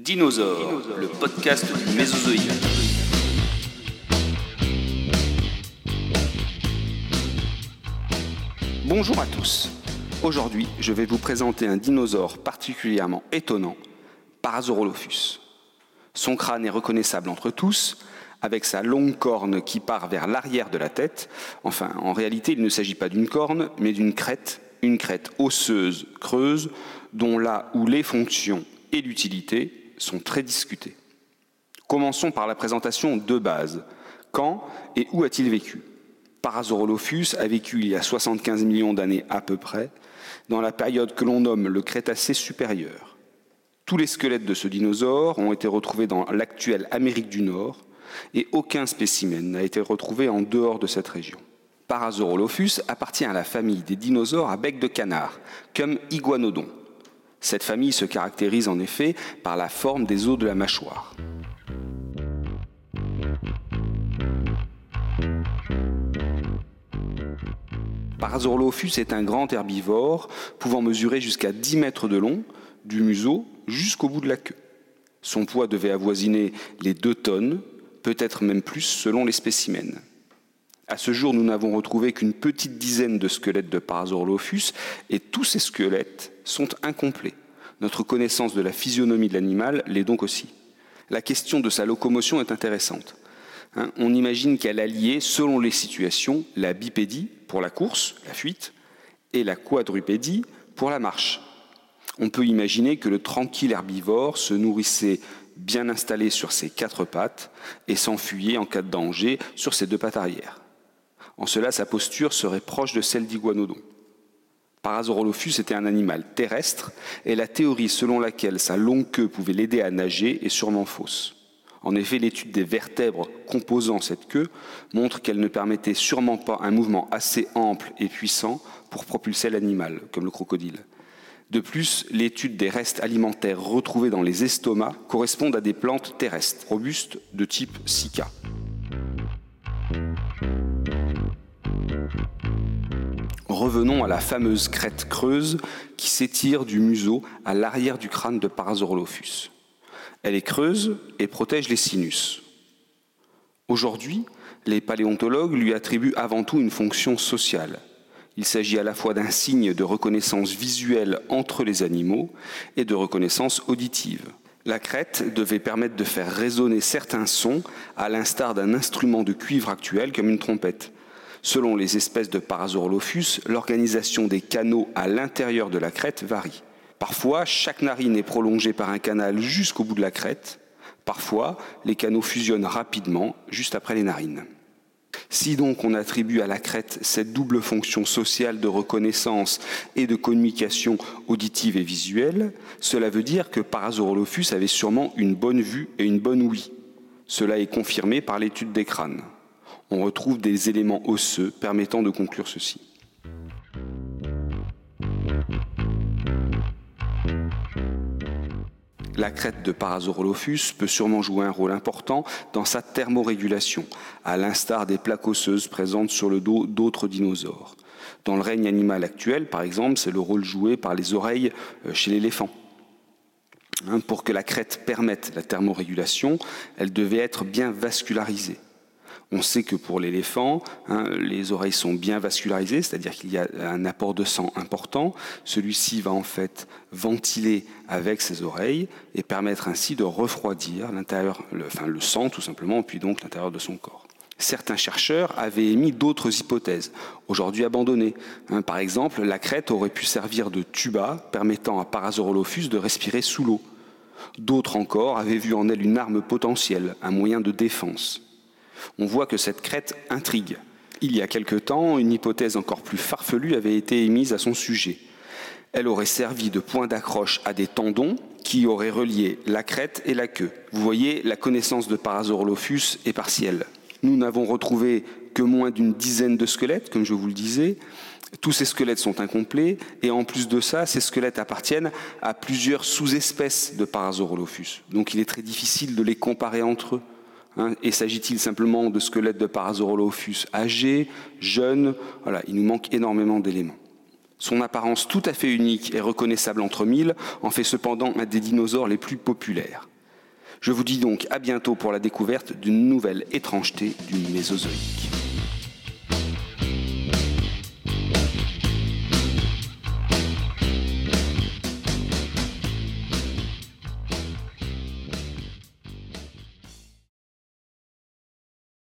Dinosaure, le podcast du Mésozoïque. Bonjour à tous. Aujourd'hui, je vais vous présenter un dinosaure particulièrement étonnant, Parasaurolophus. Son crâne est reconnaissable entre tous, avec sa longue corne qui part vers l'arrière de la tête. Enfin, en réalité, il ne s'agit pas d'une corne, mais d'une crête, une crête osseuse, creuse, dont là où les fonctions et l'utilité sont très discutées. Commençons par la présentation de base. Quand et où a-t-il vécu? Parasaurolophus a vécu il y a 75 millions d'années à peu près, dans la période que l'on nomme le Crétacé supérieur. Tous les squelettes de ce dinosaure ont été retrouvés dans l'actuelle Amérique du Nord et aucun spécimen n'a été retrouvé en dehors de cette région. Parasaurolophus appartient à la famille des dinosaures à bec de canard, comme Iguanodon. Cette famille se caractérise en effet par la forme des os de la mâchoire. Parasaurolophus est un grand herbivore pouvant mesurer jusqu'à 10 mètres de long, du museau jusqu'au bout de la queue. Son poids devait avoisiner les 2 tonnes, peut-être même plus selon les spécimens. À ce jour, nous n'avons retrouvé qu'une petite dizaine de squelettes de Parasaurolophus et tous ces squelettes sont incomplets. Notre connaissance de la physionomie de l'animal l'est donc aussi. La question de sa locomotion est intéressante. Hein, on imagine qu'elle alliait, selon les situations, la bipédie pour la course, la fuite, et la quadrupédie pour la marche. On peut imaginer que le tranquille herbivore se nourrissait bien installé sur ses quatre pattes et s'enfuyait en cas de danger sur ses deux pattes arrière. En cela, sa posture serait proche de celle d'Iguanodon. Parasaurolophus était un animal terrestre et la théorie selon laquelle sa longue queue pouvait l'aider à nager est sûrement fausse. En effet, l'étude des vertèbres composant cette queue montre qu'elle ne permettait sûrement pas un mouvement assez ample et puissant pour propulser l'animal, comme le crocodile. De plus, l'étude des restes alimentaires retrouvés dans les estomacs correspondent à des plantes terrestres, robustes de type Sika. Revenons à la fameuse crête creuse qui s'étire du museau à l'arrière du crâne de Parasaurolophus. Elle est creuse et protège les sinus. Aujourd'hui, les paléontologues lui attribuent avant tout une fonction sociale. Il s'agit à la fois d'un signe de reconnaissance visuelle entre les animaux et de reconnaissance auditive. La crête devait permettre de faire résonner certains sons, à l'instar d'un instrument de cuivre actuel comme une trompette. Selon les espèces de Parasaurolophus, l'organisation des canaux à l'intérieur de la crête varie. Parfois, chaque narine est prolongée par un canal jusqu'au bout de la crête. Parfois, les canaux fusionnent rapidement juste après les narines. Si donc on attribue à la crête cette double fonction sociale de reconnaissance et de communication auditive et visuelle, cela veut dire que Parasaurolophus avait sûrement une bonne vue et une bonne ouïe. Cela est confirmé par l'étude des crânes. On retrouve des éléments osseux permettant de conclure ceci. La crête de Parasaurolophus peut sûrement jouer un rôle important dans sa thermorégulation, à l'instar des plaques osseuses présentes sur le dos d'autres dinosaures. Dans le règne animal actuel, par exemple, c'est le rôle joué par les oreilles euh, chez l'éléphant. Hein, pour que la crête permette la thermorégulation, elle devait être bien vascularisée. On sait que pour l'éléphant, hein, les oreilles sont bien vascularisées, c'est-à-dire qu'il y a un apport de sang important. Celui-ci va en fait ventiler avec ses oreilles et permettre ainsi de refroidir l'intérieur, le, enfin le sang tout simplement, puis donc l'intérieur de son corps. Certains chercheurs avaient émis d'autres hypothèses, aujourd'hui abandonnées. Hein, par exemple, la crête aurait pu servir de tuba permettant à Parasaurolophus de respirer sous l'eau. D'autres encore avaient vu en elle une arme potentielle, un moyen de défense on voit que cette crête intrigue. Il y a quelque temps, une hypothèse encore plus farfelue avait été émise à son sujet. Elle aurait servi de point d'accroche à des tendons qui auraient relié la crête et la queue. Vous voyez, la connaissance de Parasaurolophus est partielle. Nous n'avons retrouvé que moins d'une dizaine de squelettes, comme je vous le disais. Tous ces squelettes sont incomplets, et en plus de ça, ces squelettes appartiennent à plusieurs sous-espèces de Parasaurolophus. Donc il est très difficile de les comparer entre eux. Hein, et s'agit-il simplement de squelettes de Parasaurolophus âgés, jeunes il nous manque énormément d'éléments. Son apparence tout à fait unique et reconnaissable entre mille en fait cependant un des dinosaures les plus populaires. Je vous dis donc à bientôt pour la découverte d'une nouvelle étrangeté du Mésozoïque.